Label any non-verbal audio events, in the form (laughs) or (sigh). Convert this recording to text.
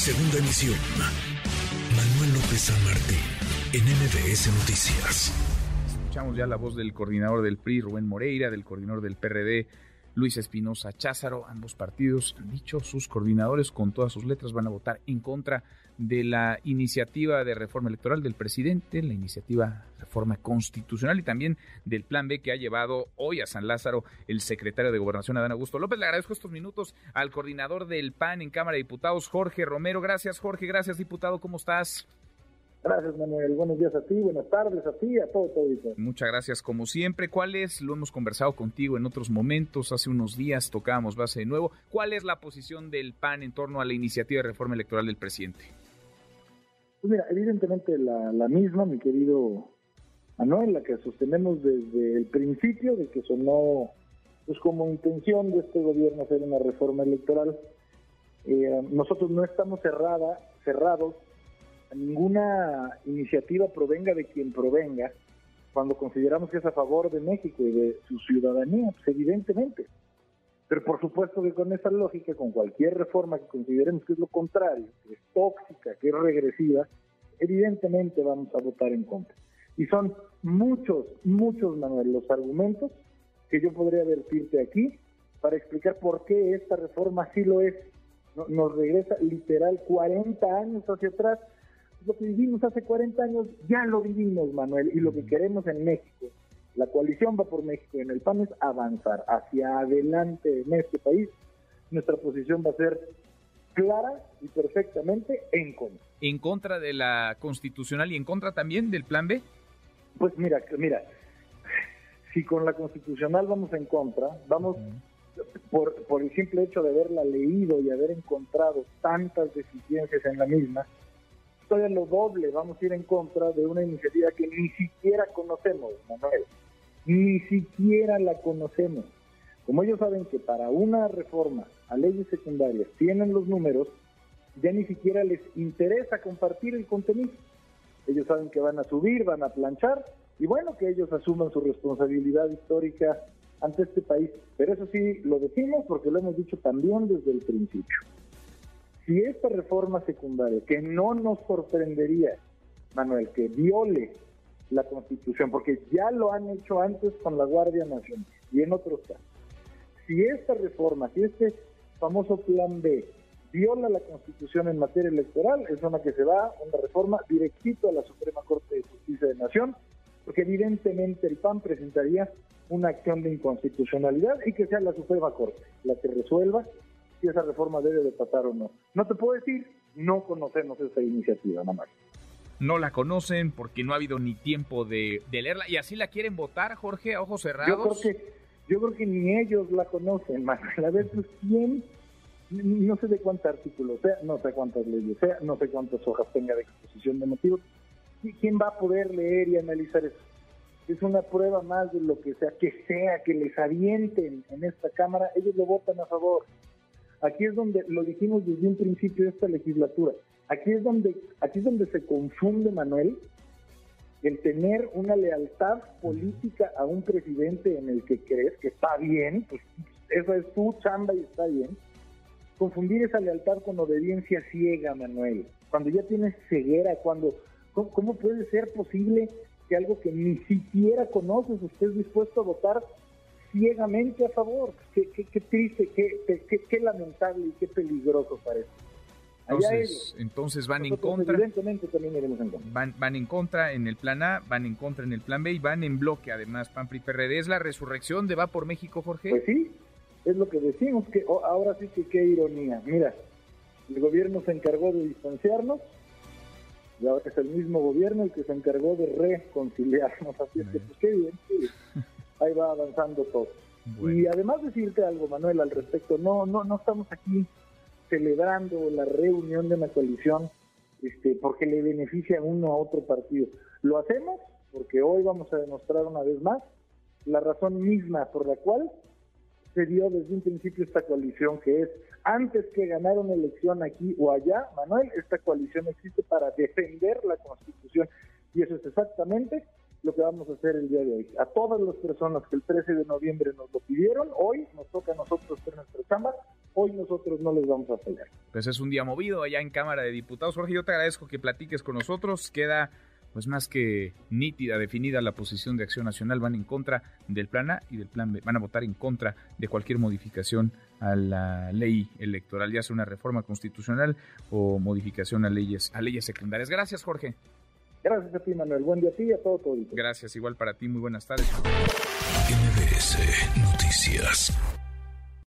Segunda emisión. Manuel López San Martín, en MBS Noticias. Escuchamos ya la voz del coordinador del PRI, Rubén Moreira, del coordinador del PRD, Luis Espinosa Cházaro. Ambos partidos han dicho, sus coordinadores con todas sus letras van a votar en contra de la iniciativa de reforma electoral del presidente, la iniciativa de reforma constitucional y también del plan B que ha llevado hoy a San Lázaro el secretario de Gobernación, Adán Augusto López. Le agradezco estos minutos al coordinador del PAN en Cámara de Diputados, Jorge Romero. Gracias, Jorge. Gracias, diputado. ¿Cómo estás? Gracias, Manuel. Buenos días a ti, buenas tardes a ti, a todo. Muchas gracias, como siempre. ¿Cuál es, lo hemos conversado contigo en otros momentos, hace unos días tocábamos base de nuevo, cuál es la posición del PAN en torno a la iniciativa de reforma electoral del presidente? Pues mira, evidentemente la, la misma, mi querido Manuel, la que sostenemos desde el principio de que sonó pues como intención de este gobierno hacer una reforma electoral. Eh, nosotros no estamos cerrada, cerrados ninguna iniciativa provenga de quien provenga, cuando consideramos que es a favor de México y de su ciudadanía, pues evidentemente. Pero por supuesto que con esa lógica, con cualquier reforma que consideremos que es lo contrario, que es tóxica, que es regresiva, evidentemente vamos a votar en contra. Y son muchos, muchos, Manuel, los argumentos que yo podría decirte aquí para explicar por qué esta reforma sí lo es. Nos regresa literal 40 años hacia atrás lo que vivimos hace 40 años ya lo vivimos, Manuel, y lo que queremos en México, la coalición va por México en el PAN es avanzar hacia adelante en este país. Nuestra posición va a ser clara y perfectamente en contra. ¿En contra de la constitucional y en contra también del plan B? Pues mira, mira, si con la constitucional vamos en contra, vamos por, por el simple hecho de haberla leído y haber encontrado tantas deficiencias en la misma, todavía lo doble vamos a ir en contra de una iniciativa que ni siquiera conocemos, Manuel. Ni siquiera la conocemos. Como ellos saben que para una reforma a leyes secundarias tienen los números, ya ni siquiera les interesa compartir el contenido. Ellos saben que van a subir, van a planchar, y bueno, que ellos asuman su responsabilidad histórica ante este país. Pero eso sí, lo decimos porque lo hemos dicho también desde el principio si esta reforma secundaria, que no nos sorprendería, Manuel, que viole la Constitución, porque ya lo han hecho antes con la Guardia Nacional y en otros casos, si esta reforma, si este famoso plan B viola la Constitución en materia electoral, es una que se va, una reforma directito a la Suprema Corte de Justicia de Nación, porque evidentemente el PAN presentaría una acción de inconstitucionalidad y que sea la Suprema Corte la que resuelva si esa reforma debe de pasar o no. No te puedo decir, no conocemos esa iniciativa, nada más. No la conocen porque no ha habido ni tiempo de, leerla y así la quieren votar, Jorge, a ojos cerrados. Yo creo que, yo creo que ni ellos la conocen, (laughs) más a ver, pues, ¿quién? No sé de cuántos artículos sea, no sé cuántas leyes sea, no sé cuántas hojas tenga de exposición de motivos. ¿Quién va a poder leer y analizar eso? Es una prueba más de lo que sea, que sea, que les avienten en esta Cámara, ellos lo votan a favor. Aquí es donde lo dijimos desde un principio de esta legislatura. Aquí es donde aquí es donde se confunde Manuel el tener una lealtad política a un presidente en el que crees que está bien, pues esa es tu chamba y está bien. Confundir esa lealtad con obediencia ciega, Manuel. Cuando ya tienes ceguera, cuando ¿cómo, puede ser posible que algo que ni siquiera conoces estés dispuesto a votar ciegamente a favor. Qué, qué, triste, qué, qué, lamentable y qué peligroso parece. Entonces, entonces van en contra. Evidentemente también iremos en contra. Van, van en contra en el plan A, van en contra en el plan B y van en bloque además, PAN PRI PRD. ¿Es la resurrección de Va por México, Jorge? Pues sí, es lo que decimos, que ahora sí que qué ironía. Mira, el gobierno se encargó de distanciarnos y ahora es el mismo gobierno el que se encargó de reconciliarnos. Así es que, pues qué bien, qué bien ahí va avanzando todo. Y además decirte algo, Manuel, al respecto, no, no, no estamos aquí celebrando la reunión de una coalición este, porque le beneficia a uno a otro partido. Lo hacemos porque hoy vamos a demostrar una vez más la razón misma por la cual se dio desde un principio esta coalición, que es antes que ganar una elección aquí o allá, Manuel, esta coalición existe para defender la Constitución. Y eso es exactamente vamos a hacer el día de hoy. A todas las personas que el 13 de noviembre nos lo pidieron, hoy nos toca a nosotros hacer nuestra chamba, hoy nosotros no les vamos a pelear. Pues es un día movido allá en Cámara de Diputados. Jorge, yo te agradezco que platiques con nosotros. Queda pues más que nítida, definida la posición de Acción Nacional. Van en contra del plan A y del plan B. Van a votar en contra de cualquier modificación a la ley electoral, ya sea una reforma constitucional o modificación a leyes, a leyes secundarias. Gracias, Jorge. Gracias a ti, Manuel. Buen día a ti y a todo tu Gracias, igual para ti. Muy buenas tardes. NBS Noticias.